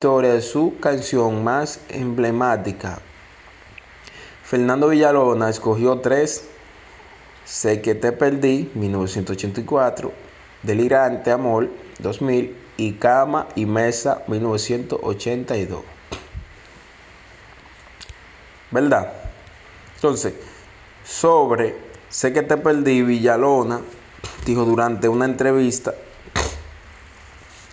de su canción más emblemática. Fernando Villalona escogió tres, Sé que te perdí, 1984, Delirante Amor, 2000 y Cama y Mesa, 1982. ¿Verdad? Entonces, sobre Sé que te perdí, Villalona dijo durante una entrevista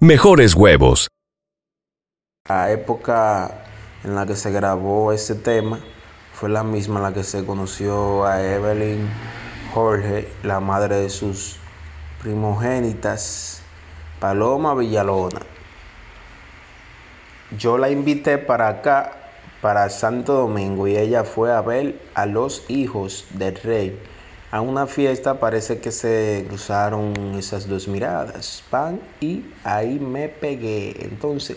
mejores huevos. La época en la que se grabó ese tema fue la misma en la que se conoció a Evelyn Jorge, la madre de sus primogénitas, Paloma Villalona. Yo la invité para acá, para Santo Domingo, y ella fue a ver a los hijos del rey a una fiesta parece que se cruzaron esas dos miradas, pan y ahí me pegué. Entonces